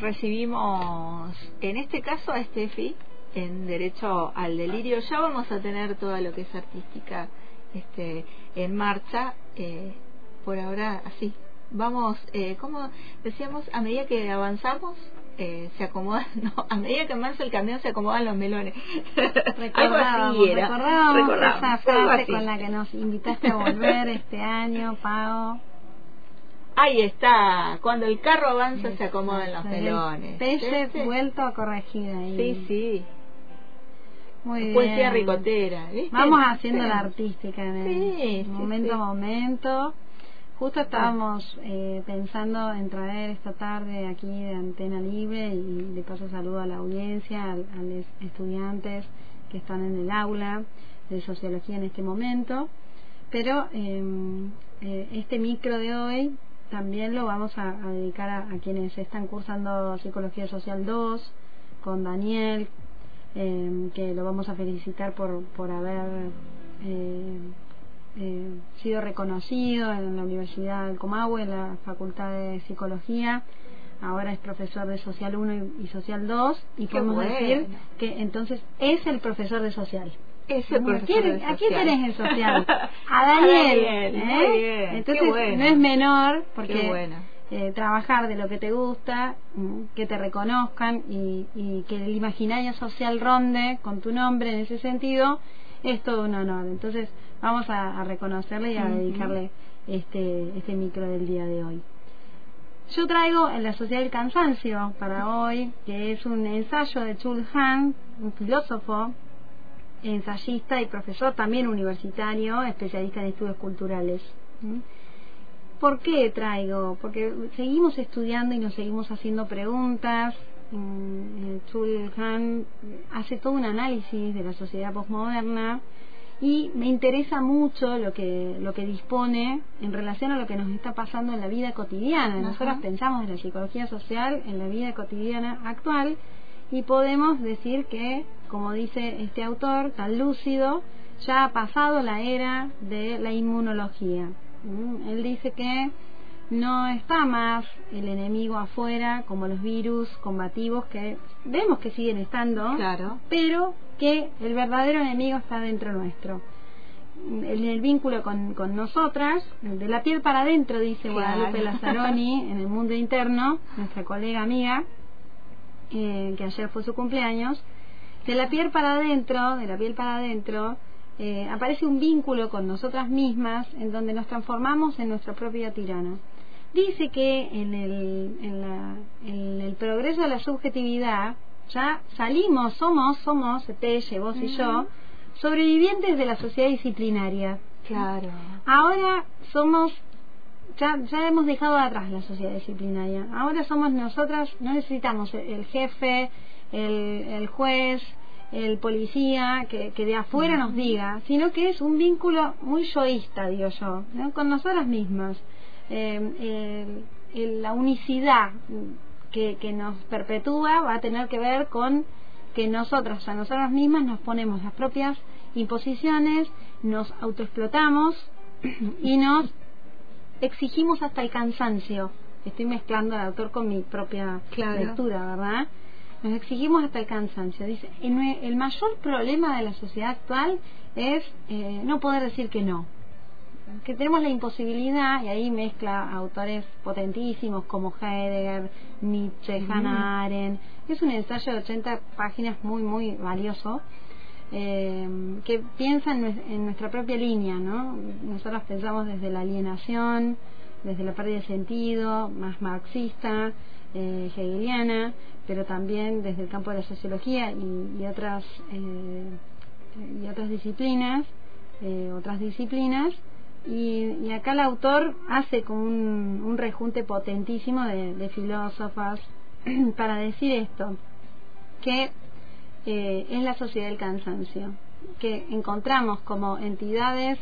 recibimos, en este caso, a Steffi en Derecho al Delirio. Ya vamos a tener todo lo que es artística este, en marcha. Eh, por ahora, así. Vamos, eh, como decíamos, a medida que avanzamos, eh, se acomodan, no, a medida que avanza el camión se acomodan los melones. Recordábamos, recordábamos, esa frase con la que nos invitaste a volver este año, Pago. Ahí está, cuando el carro avanza se acomodan los melones. Pelle vuelto a corregir ahí. Sí, sí. Muy Poesía bien. ricotera, ¿viste? Vamos haciendo la artística en el Sí, momento a momento. Justo estábamos eh, pensando en traer esta tarde aquí de Antena Libre y de paso saludo a la audiencia, a, a los estudiantes que están en el aula de sociología en este momento. Pero eh, eh, este micro de hoy también lo vamos a, a dedicar a, a quienes están cursando Psicología Social 2, con Daniel, eh, que lo vamos a felicitar por, por haber eh, eh, sido reconocido en la Universidad del Comahue, en la Facultad de Psicología. Ahora es profesor de Social 1 y, y Social 2 y Qué podemos bueno. decir que entonces es el profesor de Social. Ese ¿A profesor quién- ¿A quién tenés en social? A Daniel. Daniel, ¿eh? muy bien, Entonces bueno. no es menor porque bueno. eh, trabajar de lo que te gusta, mm, que te reconozcan y, y que el imaginario social ronde con tu nombre en ese sentido, es todo un honor. Entonces vamos a, a reconocerle y a dedicarle este, este micro del día de hoy. Yo traigo en la Sociedad del Cansancio para hoy, que es un ensayo de Chul Han, un filósofo, ensayista y profesor también universitario, especialista en estudios culturales. ¿Mm? ¿Por qué traigo? Porque seguimos estudiando y nos seguimos haciendo preguntas. Eh, Chul Han hace todo un análisis de la sociedad posmoderna y me interesa mucho lo que lo que dispone en relación a lo que nos está pasando en la vida cotidiana. Ajá. Nosotros pensamos en la psicología social en la vida cotidiana actual y podemos decir que, como dice este autor tan lúcido, ya ha pasado la era de la inmunología. ¿Mm? Él dice que no está más el enemigo afuera como los virus combativos que vemos que siguen estando, Claro. pero que el verdadero enemigo está dentro nuestro. En el vínculo con, con nosotras, de la piel para adentro, dice Claro. Guadalupe Lazzaroni en el mundo interno, nuestra colega amiga, eh, que ayer fue su cumpleaños, de la piel para adentro, de la piel para adentro, eh, aparece un vínculo con nosotras mismas en donde nos transformamos en nuestro propio tirano. Dice que en el, en, la, en el progreso de la subjetividad ya salimos, somos, somos, Telle, vos y yo, sobrevivientes de la sociedad disciplinaria. Claro. Ahora somos, ya, ya hemos dejado de atrás la sociedad disciplinaria. Ahora somos nosotras, no necesitamos el, el jefe, el, el juez, el policía, que, que de afuera nos diga, sino que es un vínculo muy yoísta, digo yo, ¿no? con nosotras mismas. Eh, el- el- la unicidad que, que nos perpetúa va a tener que ver con que nosotras a nosotras mismas nos ponemos las propias imposiciones, nos autoexplotamos y nos exigimos hasta el cansancio. Estoy mezclando al autor con mi propia Claro. lectura, ¿verdad? Nos exigimos hasta el cansancio. Dice, el, mayor problema de la sociedad actual es eh, no poder decir que no. Que tenemos la imposibilidad, y ahí mezcla autores potentísimos como Heidegger, Nietzsche, Hannah Arendt. Es un ensayo de 80 páginas muy, muy valioso eh, que piensa en nuestra propia línea, ¿no? Nosotros pensamos desde la alienación, desde la pérdida de sentido, más marxista, eh, hegeliana, pero también desde el campo de la sociología y, otras eh, y otras disciplinas, eh, otras disciplinas. Y, acá el autor hace como un, un rejunte potentísimo de, de filósofas para decir esto, que eh, es la sociedad del cansancio, que encontramos como entidades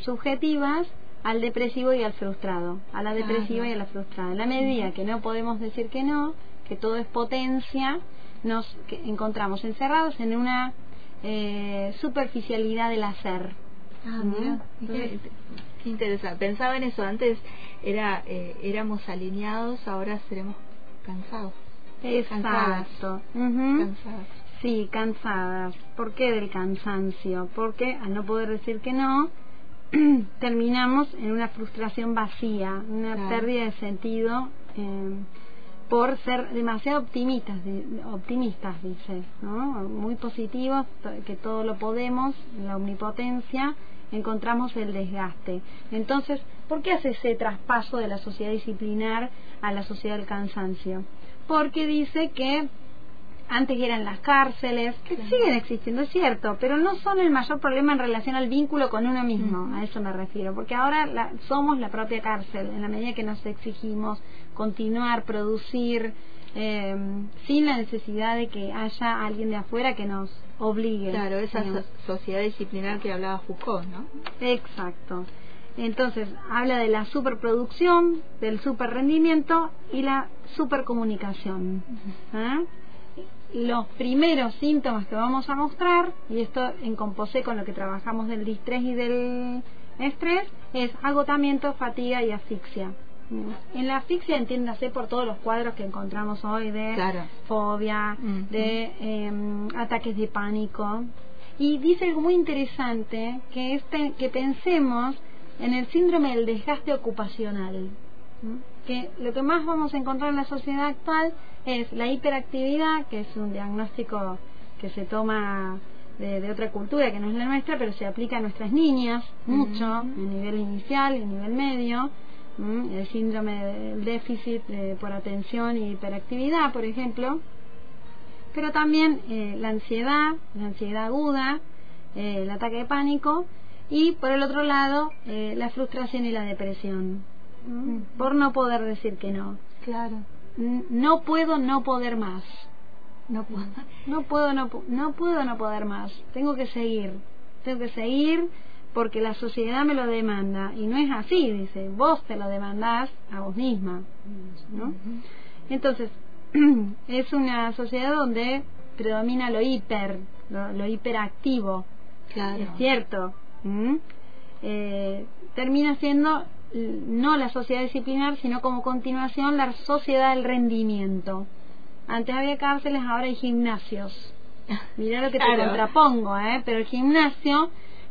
subjetivas al depresivo y al frustrado, a la depresiva Claro. y a la frustrada. En la medida que no podemos decir que no, que todo es potencia, nos encontramos encerrados en una eh, superficialidad del hacer. Ah, mira. Entonces, interesante. Pensaba en eso, antes era eh, éramos alineados, ahora seremos cansados. Exacto. Cansadas. Sí, cansadas. ¿Por qué del cansancio? Porque al no poder decir que no, terminamos en una frustración vacía, una pérdida de sentido eh, por ser demasiado optimistas, optimistas dice, ¿no? muy positivos, que todo lo podemos, la omnipotencia, encontramos el desgaste. Entonces, ¿por qué hace ese traspaso de la sociedad disciplinar a la sociedad del cansancio? Porque dice que antes eran las cárceles, que siguen existiendo, es cierto, pero no son el mayor problema en relación al vínculo con uno mismo, a eso me refiero, porque ahora somos la propia cárcel, en la medida que nos exigimos continuar, producir, eh, sin la necesidad de que haya alguien de afuera que nos obligue. Claro, esa sociedad disciplinar que hablaba Foucault, ¿no? Exacto. Entonces, habla de la superproducción, del superrendimiento y la supercomunicación. ¿Ah? Los primeros síntomas que vamos a mostrar, y esto en composé con lo que trabajamos del distrés y del estrés, es agotamiento, fatiga y asfixia. En la asfixia entiéndase por todos los cuadros que encontramos hoy de fobia, de em, ataques de pánico. Y dice algo muy interesante, que, este, que pensemos en el síndrome del desgaste ocupacional que lo que más vamos a encontrar en la sociedad actual es la hiperactividad, que es un diagnóstico que se toma de, otra cultura que no es la nuestra, pero se aplica a nuestras niñas mucho, a nivel inicial y nivel medio. El síndrome del déficit por atención y hiperactividad, por ejemplo. Pero también eh, la ansiedad, la ansiedad aguda, eh, el ataque de pánico y por el otro lado eh, la frustración y la depresión por no poder decir que no. Claro. No puedo no poder más. No puedo, no puedo no, no puedo no poder más. Tengo que seguir. Tengo que seguir porque la sociedad me lo demanda y no es así, dice, vos te lo demandás a vos misma, ¿no? Entonces, es una sociedad donde predomina lo hiper, lo, hiperactivo, claro. es cierto, eh, termina siendo no la sociedad disciplinar, sino como continuación la sociedad del rendimiento. Antes había cárceles, ahora hay gimnasios. Mira lo que te contrapongo, ¿eh? pero el gimnasio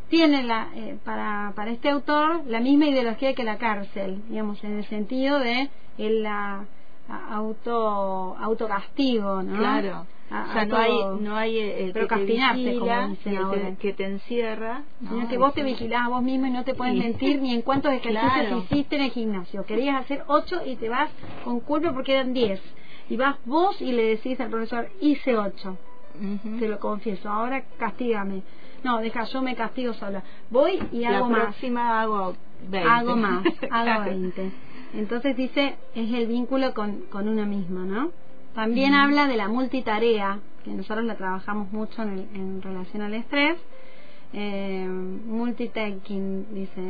tiene la, eh, para, para este autor la misma ideología que la cárcel, digamos, en el sentido de el la, auto autocastigo, ¿no? Claro o sea, no hay, no hay el pero que te vigila, que te encierra, sino que vos te vigilás a vos mismo y no te puedes mentir ni en cuántos ejercicios hiciste en el gimnasio. Querías hacer ocho y te vas con culpa porque eran diez. Y vas vos y le decís al profesor, hice ocho. Te lo confieso, ahora castígame. No, deja, yo me castigo sola. Voy y hago más. La próxima hago 20. Hago más, hago 20. Entonces dice, es el vínculo con, con una misma, ¿no? También habla de la multitarea, que nosotros la trabajamos mucho en, relación al estrés. Eh, multitasking, dice.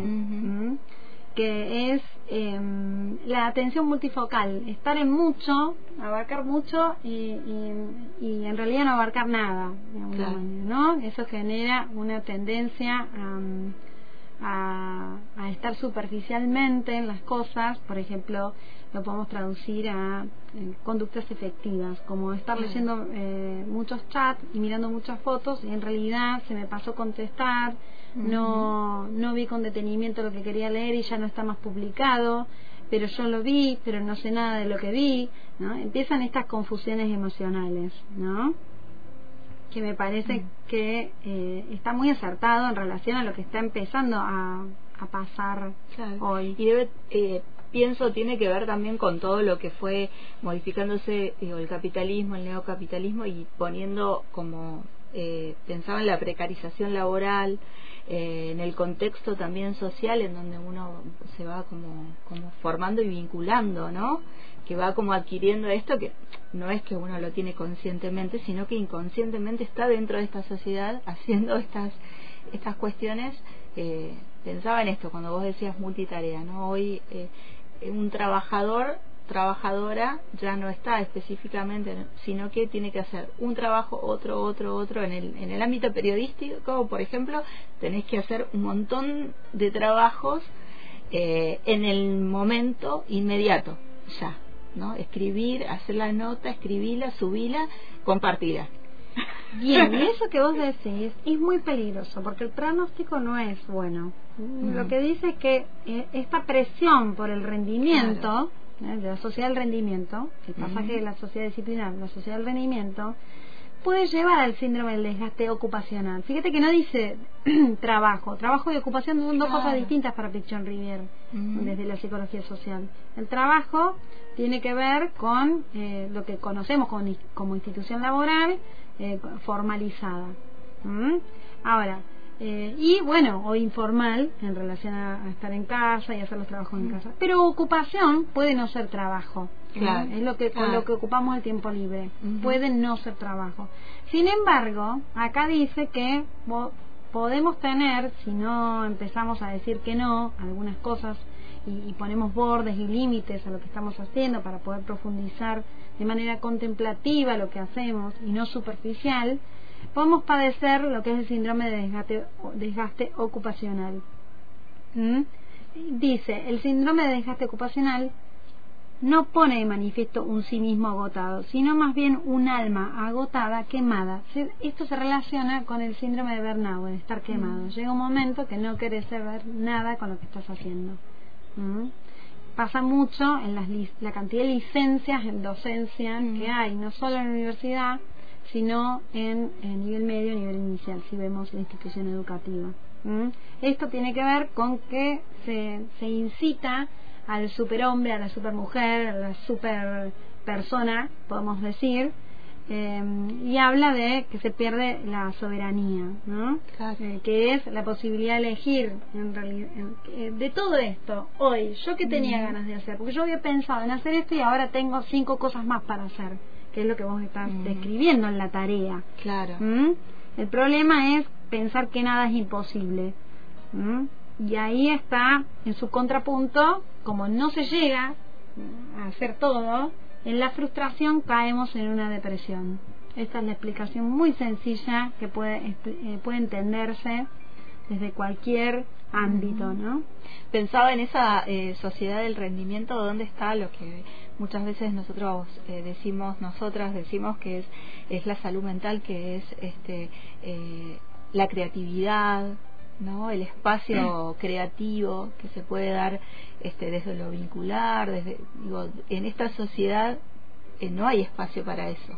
Que es em, la atención multifocal, estar en mucho, abarcar mucho y, y, en realidad no abarcar nada, ¿no? Eso genera una tendencia a, a estar superficialmente en las cosas, por ejemplo, lo podemos traducir a eh, conductas efectivas, como estar leyendo eh, muchos chats y mirando muchas fotos y en realidad se me pasó contestar, no, no vi con detenimiento lo que quería leer y ya no está más publicado, pero yo lo vi, pero no sé nada de lo que vi, ¿no? Empiezan estas confusiones emocionales, ¿no? Que me parece que eh, está muy acertado en relación a lo que está empezando a, a pasar hoy. Y debe eh, pienso tiene que ver también con todo lo que fue modificándose el capitalismo, el neocapitalismo y poniendo como eh, pensaba en la precarización laboral, eh, en el contexto también social en donde uno se va como, como formando y vinculando, ¿no? Que va como adquiriendo esto que no es que uno lo tiene conscientemente, sino que inconscientemente está dentro de esta sociedad haciendo estas estas cuestiones. Eh, pensaba en esto cuando vos decías multitarea, ¿no? Hoy eh, un trabajador trabajadora ya no está específicamente, sino que tiene que hacer un trabajo, otro, otro, otro. En el, en el ámbito periodístico, por ejemplo, tenés que hacer un montón de trabajos eh, en el momento inmediato, ya, ¿no? Escribir, hacer la nota, escribirla, subirla, compartirla. Bien, y eso que vos decís es muy peligroso porque el pronóstico no es bueno. Lo que dice es que eh, esta presión por el rendimiento, eh, de la sociedad del rendimiento, el pasaje de la sociedad disciplinar, la sociedad del rendimiento, puede llevar al síndrome del desgaste ocupacional. Fíjate que no dice trabajo. Trabajo y ocupación son dos cosas distintas para Pichon Rivier desde la psicología social. El trabajo tiene que ver con eh, lo que conocemos como, como institución laboral eh, formalizada. Ahora, eh, y bueno, o informal en relación a, estar en casa y hacer los trabajos en casa. Pero ocupación puede no ser trabajo. Es lo que, con lo que ocupamos el tiempo libre. Puede no ser trabajo. Sin embargo, acá dice que podemos tener, si no empezamos a decir que no, algunas cosas y, ponemos bordes y límites a lo que estamos haciendo para poder profundizar de manera contemplativa lo que hacemos y no superficial, podemos padecer lo que es el síndrome de desgaste, desgaste ocupacional. ¿Mm? Dice, el síndrome de desgaste ocupacional no pone de manifiesto un sí mismo agotado, sino más bien un alma agotada, quemada. Esto se relaciona con el síndrome de burnout, de estar quemado. Mm. Llega un momento que no querés saber nada con lo que estás haciendo. ¿Mm? Pasa mucho en las, la cantidad de licencias en docencia mm. que hay, no solo en la universidad, sino en, nivel medio, nivel inicial, si vemos la institución educativa. Esto tiene que ver con que se, se incita al superhombre, a la supermujer, a la super persona, podemos decir, eh, y habla de que se pierde la soberanía, ¿no? Eh, que es la posibilidad de elegir, en realidad, eh, de todo esto, hoy, yo que tenía ganas de hacer, porque yo había pensado en hacer esto y ahora tengo cinco cosas más para hacer, que es lo que vos estás describiendo en la tarea. Claro. El problema es pensar que nada es imposible. Y ahí está, en su contrapunto, como no se llega a hacer todo, en la frustración caemos en una depresión. Esta es la explicación muy sencilla que puede, eh, puede entenderse desde cualquier ámbito, ¿no? Pensaba en esa eh, sociedad del rendimiento, ¿dónde está lo que muchas veces nosotros eh, decimos, nosotras decimos que es, es la salud mental, que es este, la creatividad, ¿no? el espacio creativo que se puede dar este, desde lo vincular, desde, digo, en esta sociedad eh, no hay espacio para eso.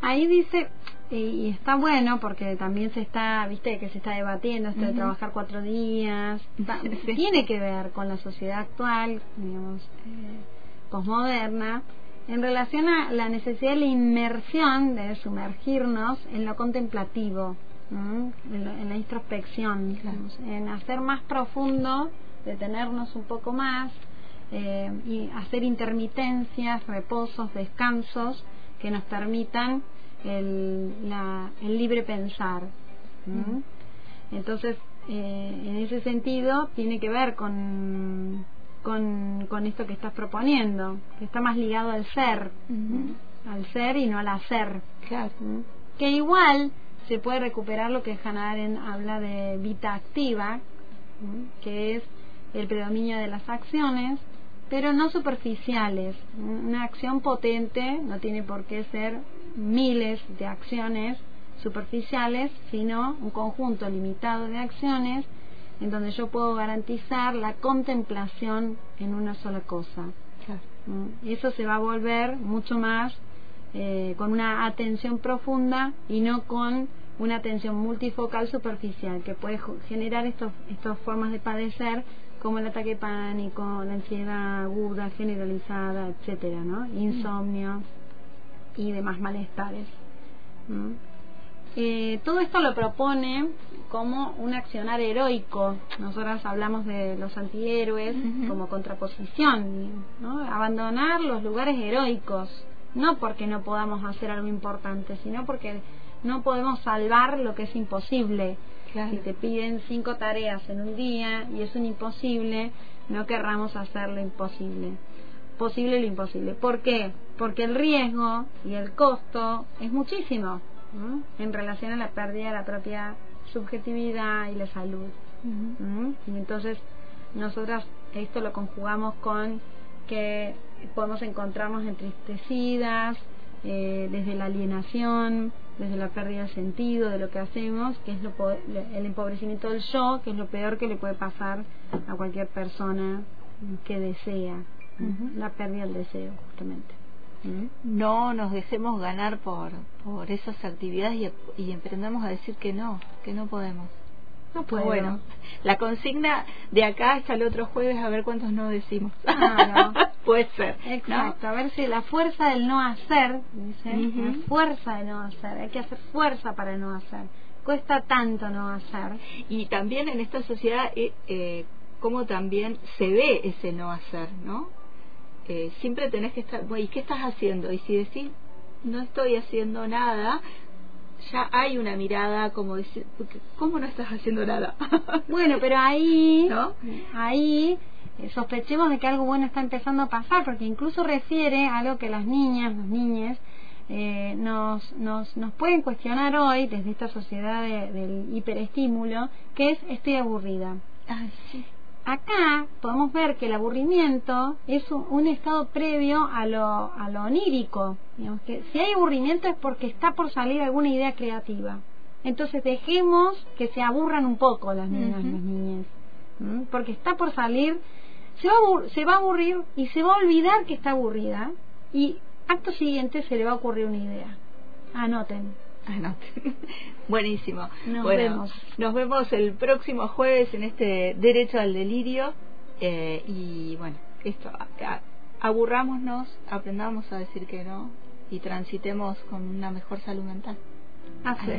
Ahí dice, y está bueno porque también se está, viste, que se está debatiendo esto de trabajar cuatro días, tiene que ver con la sociedad actual, digamos, eh, posmoderna, en relación a la necesidad de la inmersión, de sumergirnos en lo contemplativo, en, la introspección, en hacer más profundo, detenernos un poco más eh, y hacer intermitencias, reposos, descansos que nos permitan el, el libre pensar. Entonces, eh, en ese sentido, tiene que ver con, con, con, esto que estás proponiendo, que está más ligado al ser, al ser y no al hacer. Claro. Que igual se puede recuperar lo que Hannah Arendt habla de vida activa, que es el predominio de las acciones, pero no superficiales. Una acción potente no tiene por qué ser miles de acciones superficiales, sino un conjunto limitado de acciones en donde yo puedo garantizar la contemplación en una sola cosa. Y eso se va a volver mucho más eh, con una atención profunda y no con una atención multifocal superficial que puede generar estos, estas formas de padecer como el ataque pánico, la ansiedad aguda, generalizada, etcétera, ¿no? Insomnio y demás malestares. Eh, todo esto lo propone como un accionar heroico. Nosotras hablamos de los antihéroes como contraposición, ¿no? Abandonar los lugares heroicos no porque no podamos hacer algo importante, sino porque no podemos salvar lo que es imposible. Si te piden cinco tareas en un día y es un imposible, no querramos hacer lo imposible. Posible lo imposible. ¿Por qué? Porque el riesgo y el costo es muchísimo en relación a la pérdida de la propia subjetividad y la salud. Y entonces nosotras esto lo conjugamos con que podemos encontrarnos entristecidas eh, desde la alienación, desde la pérdida de sentido de lo que hacemos, que es lo, el empobrecimiento del yo, que es lo peor que le puede pasar a cualquier persona que desea, la pérdida del deseo, justamente. No nos dejemos ganar por, por esas actividades y, y emprendamos a decir que no, que no podemos. No puedo. Bueno, la consigna de acá hasta el otro jueves a ver cuántos no decimos. Puede ser. Exacto, a ver si la fuerza del no hacer, dice, la fuerza de no hacer, hay que hacer fuerza para no hacer. Cuesta tanto no hacer. Y también en esta sociedad, eh, eh, cómo también se ve ese no hacer, ¿no? Eh, siempre tenés que estar, ¿y qué estás haciendo? Y si decís, no estoy haciendo nada, ya hay una mirada como decir, ¿cómo no estás haciendo nada? bueno, pero ahí, ¿No? ahí eh, sospechemos de que algo bueno está empezando a pasar, porque incluso refiere a algo que las niñas, los niños, eh, nos, nos, nos pueden cuestionar hoy desde esta sociedad del hiperestímulo, que es estoy aburrida. Ay, sí acá podemos ver que el aburrimiento es un, estado previo a lo, a lo onírico. Digamos que si hay aburrimiento es porque está por salir alguna idea creativa. Entonces dejemos que se aburran un poco las niñas y las niñas. Porque está por salir, se va, a se va a aburrir y se va a olvidar que está aburrida y acto siguiente se le va a ocurrir una idea. Anoten. Buenísimo. Nos vemos. Nos vemos el próximo jueves en este Derecho al Delirio. Eh, y bueno, esto, aburrámonos, aprendamos a decir que no y transitemos con una mejor salud mental. Así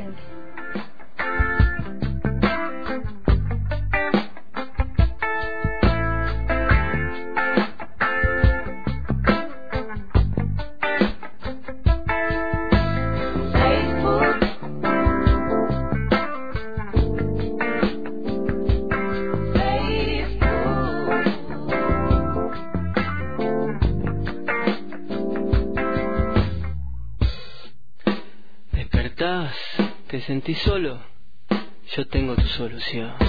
tu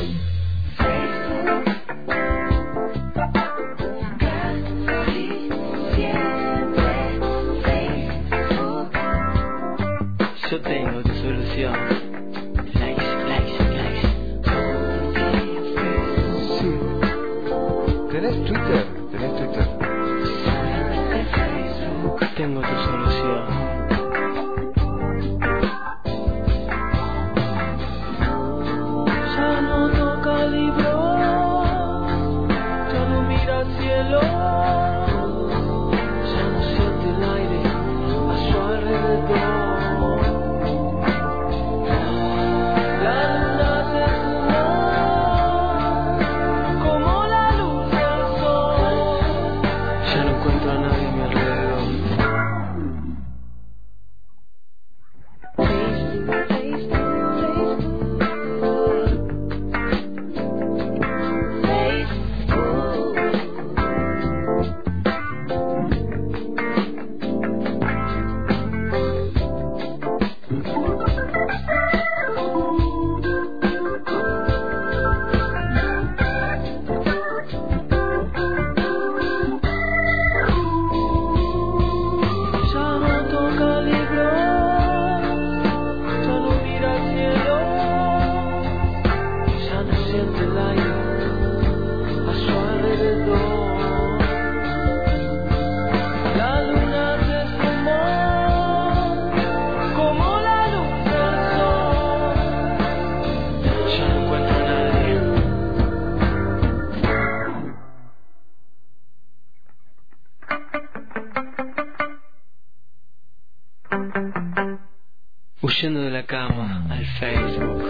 la cama al Facebook.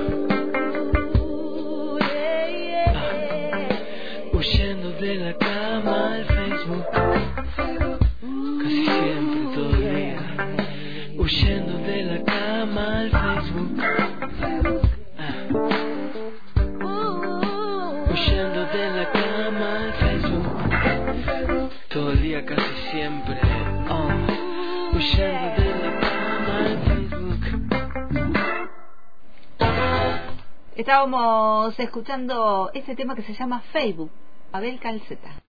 Ah, huyendo de la cama Estábamos escuchando este tema que se llama Facebook Abel Calceta.